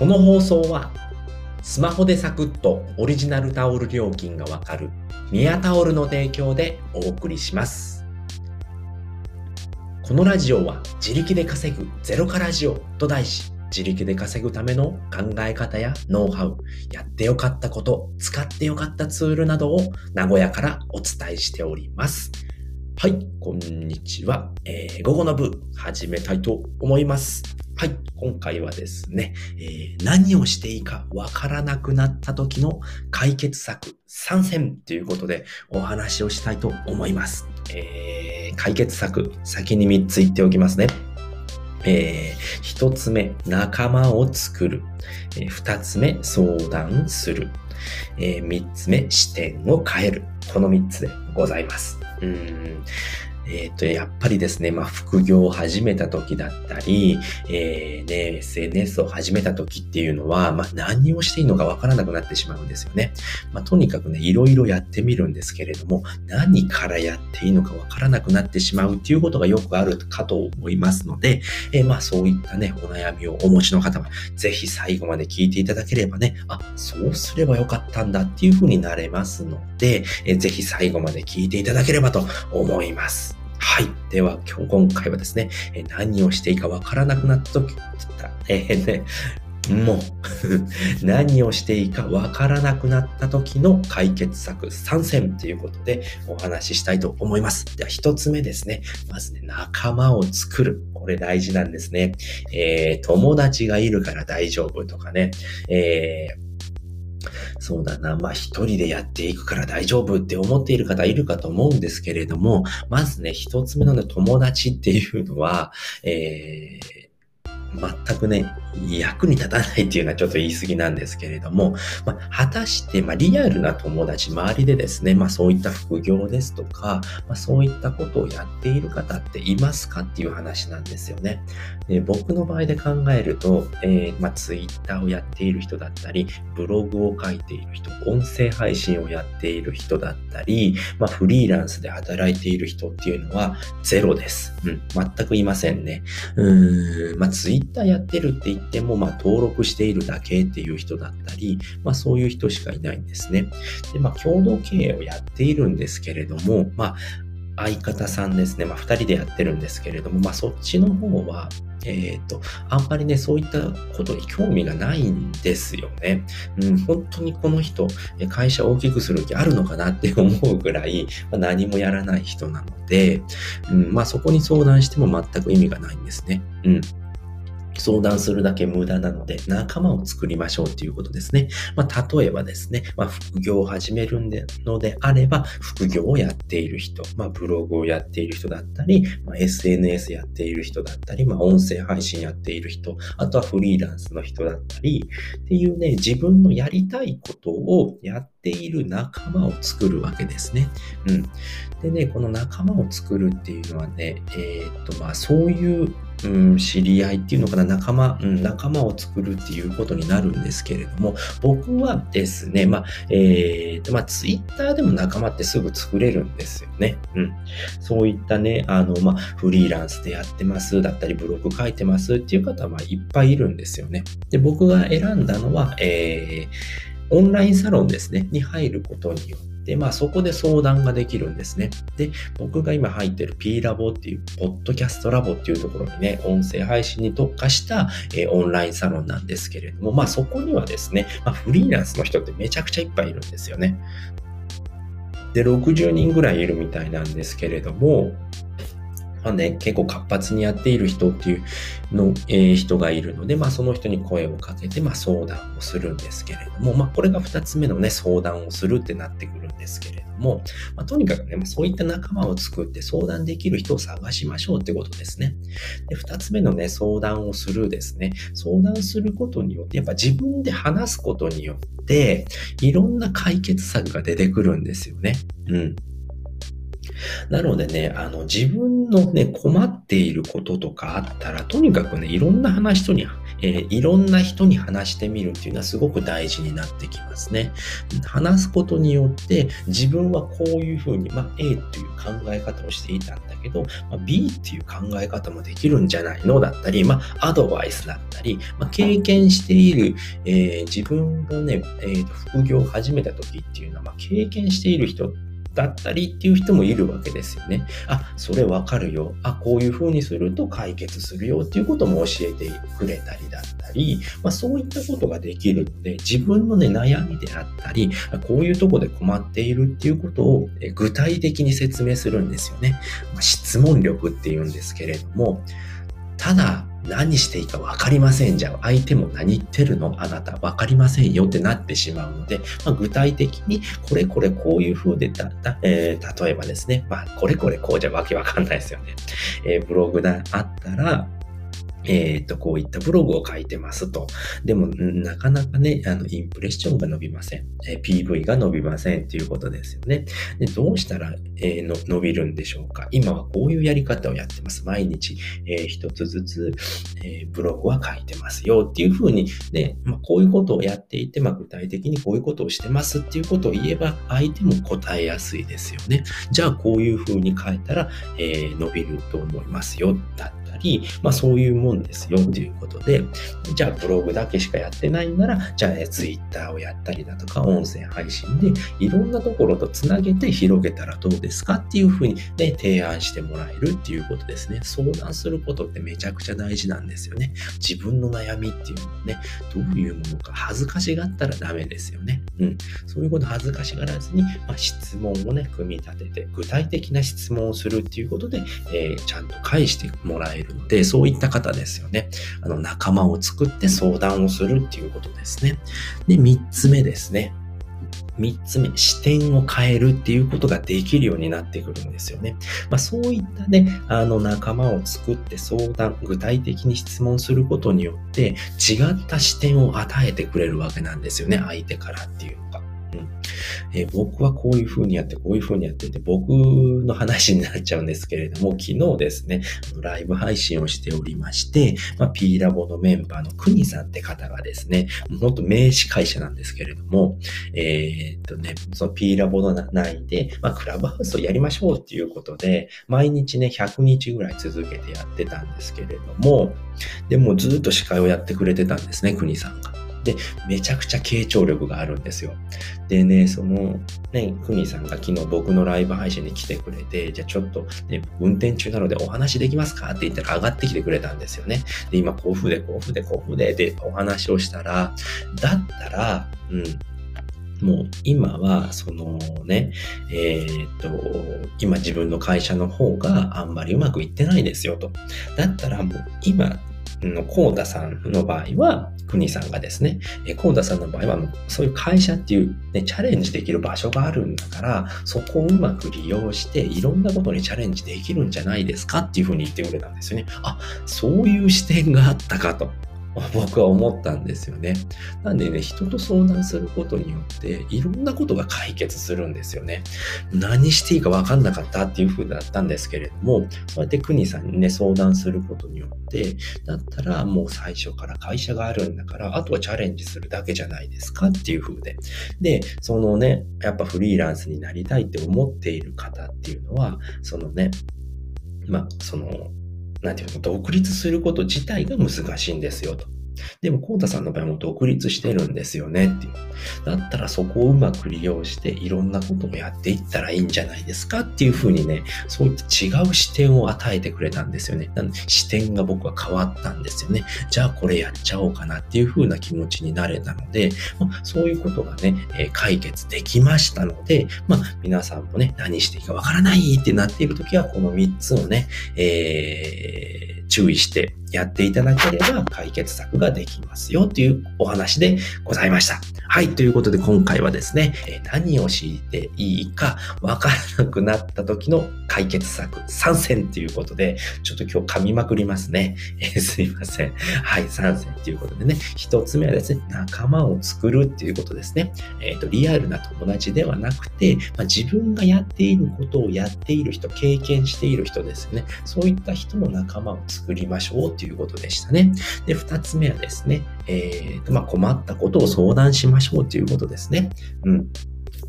この放送はスマホでサクッとオリジナルタオル料金がわかるミヤタオルの提供でお送りします。このラジオは自力で稼ぐゼロからジオと題し、自力で稼ぐための考え方やノウハウ、やってよかったこと、使ってよかったツールなどを名古屋からお伝えしております。はい、こんにちは。えー午後の部始めたいと思います。はい、今回はですね、えー何をしていいかわからなくなった時の解決策参戦ということでお話をしたいと思います。えー解決策、先に3つ言っておきますね。えー一つ目、仲間を作る。えー二つ目、相談する。えー三つ目、視点を変える。この三つでございます。うんえっ、と、やっぱりですね、まあ、副業を始めた時だったり、えーね、SNS を始めた時っていうのは、まあ、何をしていいのかわからなくなってしまうんですよね。まあ、とにかくね、いろいろやってみるんですけれども、何からやっていいのかわからなくなってしまうっていうことがよくあるかと思いますので、えーまあ、そういったね、お悩みをお持ちの方は、ぜひ最後まで聞いていただければね、あ、そうすればよかったんだっていう風になれますので、えーぜひ最後まで聞いていただければと思います。はい。では、今日、今回はですね、え何をしていいかわからなくなった時、えーね、もう、何をしていいかわからなくなった時の解決策参戦ということでお話ししたいと思います。では、一つ目ですね。まずね、仲間を作る。これ大事なんですね。えー友達がいるから大丈夫とかね。えーそうだな。まあ、一人でやっていくから大丈夫って思っている方いるかと思うんですけれども、まずね、一つ目のね、友達っていうのは、えー全くね、役に立たないっていうのはちょっと言い過ぎなんですけれども、まあ、果たして、まあ、リアルな友達、周りでですね、まあ、そういった副業ですとか、まあ、そういったことをやっている方っていますかっていう話なんですよね。で僕の場合で考えると、えーまあ、ツイッターをやっている人だったり、ブログを書いている人、音声配信をやっている人だったり、まあ、フリーランスで働いている人っていうのはゼロです。うん、全くいませんね。うーん、まあ、ツイターやってるって言っても、まあ、登録しているだけっていう人だったり、まあ、そういう人しかいないんですね。で、まあ、共同経営をやっているんですけれども、まあ、相方さんですね。まあ、二人でやってるんですけれども、まあ、そっちの方は、えっ、と、あんまりね、そういったことに興味がないんですよね。うん、本当にこの人、会社を大きくする気あるのかなって思うぐらい、まあ、何もやらない人なので、うん、まあそこに相談しても全く意味がないんですね。うん。相談するだけ無駄なので、仲間を作りましょうということですね。まあ、例えばですね、まあ、副業を始めるんでのであれば、副業をやっている人、まあ、ブログをやっている人だったり、まあ、SNS やっている人だったり、まあ、音声配信やっている人、あとはフリーランスの人だったり、っていうね、自分のやりたいことをやっている仲間を作るわけですね。うん。でね、この仲間を作るっていうのはね、えーっと、まあ、そういう、うん、知り合いっていうのかな、仲間、うん、仲間を作るっていうことになるんですけれども、僕はですね、まあ、えーと、まあ、ツイッターでも仲間ってすぐ作れるんですよね。うん。そういったね、あの、まあ、フリーランスでやってますだったり、ブログ書いてますっていう方は、まあ、いっぱいいるんですよね。で、僕が選んだのは、えー、オンラインサロンですね、に入ることによってて、まあそこで相談ができるんですね。で、僕が今入ってる P ラボっていう、ポッドキャストラボっていうところにね、音声配信に特化した、えーオンラインサロンなんですけれども、まあそこにはですね、まあ、フリーランスの人ってめちゃくちゃいっぱいいるんですよね。で、60人ぐらいいるみたいなんですけれども、まあね、結構活発にやっている人っていうの、えー人がいるので、まあその人に声をかけて、まあ相談をするんですけれども、まあこれが二つ目のね、相談をするってなってくるですけれども、まあとにかくね、まそういった仲間を作って相談できる人を探しましょうってことですね。で、二つ目のね、相談をするですね。相談することによって、やっぱ自分で話すことによって、いろんな解決策が出てくるんですよね。うん。なのでね、あの、自分のね、困っていることとかあったら、とにかくね、いろんな話人に、えー、いろんな人に話してみるっていうのはすごく大事になってきますね。話すことによって、自分はこういうふうに、まあ、A っていう考え方をしていたんだけど、まあ、B っていう考え方もできるんじゃないのだったり、まあ、アドバイスだったり、まあ、経験している、えー、自分のね、えー、副業を始めた時っていうのは、まあ、経験している人だったりっていう人もいるわけですよね。あ、それわかるよ。あ、こういう風にすると解決するよっていうことも教えてくれたりだったり、まあそういったことができるので、自分のね、悩みであったり、こういうとこで困っているっていうことを具体的に説明するんですよね。まあ、質問力っていうんですけれども、ただ、何していいか分かりませんじゃん。相手も何言ってるの？あなた分かりませんよ。ってなってしまうので、まあ、具体的にこれこれこういう風でだだ、えー、例えばですね、まあこれこれこうじゃわけわかんないですよね。えー、ブログがあったら、えっ、ー、と、こういったブログを書いてますと。でも、なかなかね、あの、インプレッションが伸びません。えー、PV が伸びませんっていうことですよね。でどうしたら、えー、の伸びるんでしょうか今はこういうやり方をやってます。毎日、えー、一つずつ、えー、ブログは書いてますよっていうふうに、ね、まあ、こういうことをやっていて、まあ、具体的にこういうことをしてますっていうことを言えば、相手も答えやすいですよね。じゃあ、こういうふうに書いたら、えー、伸びると思いますよ。だたり、まあそういうもんですよっていうことで、じゃあブログだけしかやってないんなら、じゃあ、ね、ツイッターをやったりだとか、音声配信でいろんなところとつなげて広げたらどうですかっていうふうにね、提案してもらえるっていうことですね。相談することってめちゃくちゃ大事なんですよね。自分の悩みっていうのね、どういうものか恥ずかしがったらダメですよね。うん。そういうこと恥ずかしがらずに、まあ、質問をね、組み立てて、具体的な質問をするっていうことで、えー、ちゃんと返してもらえるので、そういった方ですよね。あの、仲間を作って相談をするっていうことですね。で、三つ目ですね。三つ目、視点を変えるっていうことができるようになってくるんですよね。まあ、そういったね、あの仲間を作って相談、具体的に質問することによって、違った視点を与えてくれるわけなんですよね、相手からっていう。えー、僕はこういう風にやって、こういう風にやってて、僕の話になっちゃうんですけれども、昨日ですね、ライブ配信をしておりまして、まあ、P ラボのメンバーのクニさんって方がですね、本当名刺会社なんですけれども、えー、っとね、その P ラボの内で、まあ、クラブハウスをやりましょうっていうことで、毎日ね、100日ぐらい続けてやってたんですけれども、でもずっと司会をやってくれてたんですね、クニさんが。で、めちゃくちゃ傾聴力があるんですよ。でね、その、ね、ふみさんが昨日僕のライブ配信に来てくれて、じゃあちょっと、ね、運転中なのでお話できますか？って言ったら上がってきてくれたんですよね。で、今、甲府で、甲府で、甲府で、で、お話をしたら、だったら、うん、もう今は、そのね、えー、っと、今自分の会社の方があんまりうまくいってないですよと。だったらもう今のコーダさんの場合は、国さんがですね、コーダさんの場合は、そういう会社っていう、ね、チャレンジできる場所があるんだから、そこをうまく利用して、いろんなことにチャレンジできるんじゃないですかっていうふうに言ってくれたんですよね。あ、そういう視点があったかと。僕は思ったんですよね。なんでね、人と相談することによって、いろんなことが解決するんですよね。何していいか分かんなかったっていう風だったんですけれども、そうやって国さんにね、相談することによって、だったらもう最初から会社があるんだから、あとはチャレンジするだけじゃないですかっていう風で。で、そのね、やっぱフリーランスになりたいって思っている方っていうのは、そのね、まあ、その、なんていうの、独立すること自体が難しいんですよと。でも、コータさんの場合も独立してるんですよねっていう。だったらそこをうまく利用していろんなことをやっていったらいいんじゃないですかっていうふうにね、そういった違う視点を与えてくれたんですよね。なので視点が僕は変わったんですよね。じゃあこれやっちゃおうかなっていうふうな気持ちになれたので、まあ、そういうことがね、えー、解決できましたので、まあ皆さんもね、何していいかわからないってなっているときは、この3つをね、えー、注意してやっていただければ解決策ができますよというお話でございました。はい。ということで今回はですね、え何を敷いていいかわからなくなった時の解決策参戦ということで、ちょっと今日噛みまくりますね。え、すいません。はい。参戦ということでね、一つ目はですね、仲間を作るっていうことですね。えっ、ー、と、リアルな友達ではなくて、まあ、自分がやっていることをやっている人、経験している人ですよね。そういった人の仲間を作りましょうということでしたね。で、二つ目はですね、え、ー、と、まあ、困ったことを相談しましょうということですね。うん。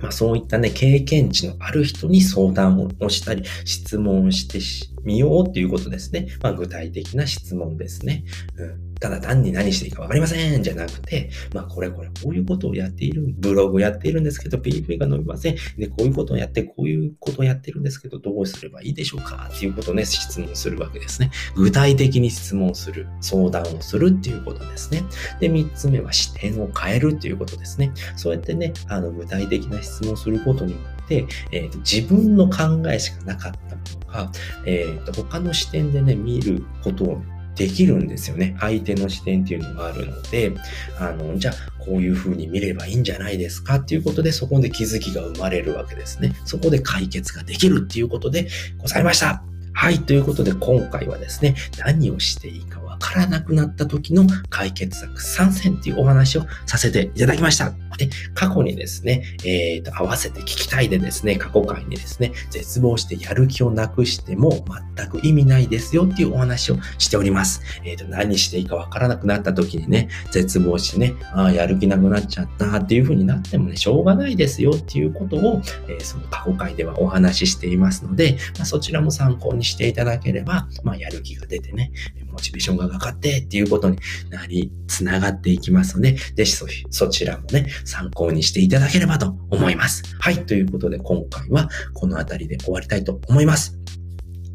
まあそういったね、経験値のある人に相談をしたり、質問をしてみようということですね。まあ具体的な質問ですね。うん。ただ単に何していいかわかりませんじゃなくて、まあこれこれこういうことをやっている、ブログやっているんですけど PV が伸びません。で、こういうことをやって、こういうことをやってるんですけど、どうすればいいでしょうか？っていうことをね、質問するわけですね。具体的に質問する、相談をするっていうことですね。で、三つ目は視点を変えるっていうことですね。そうやってね、あの、具体的な質問をすることによって、えーと、自分の考えしかなかったものが、えーと、他の視点でね、見ることをできるんですよね。相手の視点っていうのがあるので、あの、じゃあ、こういう風に見ればいいんじゃないですかっていうことで、そこで気づきが生まれるわけですね。そこで解決ができるっていうことでございました。はい。ということで、今回はですね、何をしていいかわからなくなった時の解決策参戦っていうお話をさせていただきました。で、過去にですね、えっ、ー、と、合わせて聞きたいでですね、過去回にですね、絶望してやる気をなくしても全く意味ないですよっていうお話をしております。えっ、ー、と、何していいかわからなくなった時にね、絶望してね、ああ、やる気なくなっちゃったっていう風になってもね、しょうがないですよっていうことを、えー、その過去回ではお話ししていますので、まあ、そちらも参考にしていただければ、まあ、やる気が出てね、モチベーションががかかってっていうことになり、つながっていきますので、ぜひそそちらもね、参考にしていただければと思います。はい。ということで今回はこの辺りで終わりたいと思います。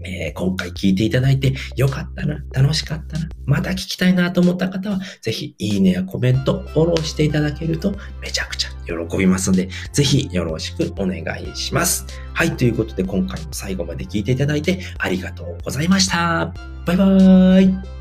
えー、今回聞いていただいてよかったな、楽しかったな、また聞きたいなと思った方は、ぜひいいねやコメント、フォローしていただけるとめちゃくちゃ喜びますので、ぜひよろしくお願いします。はい、ということで今回も最後まで聞いていただいてありがとうございました。バイバーイ。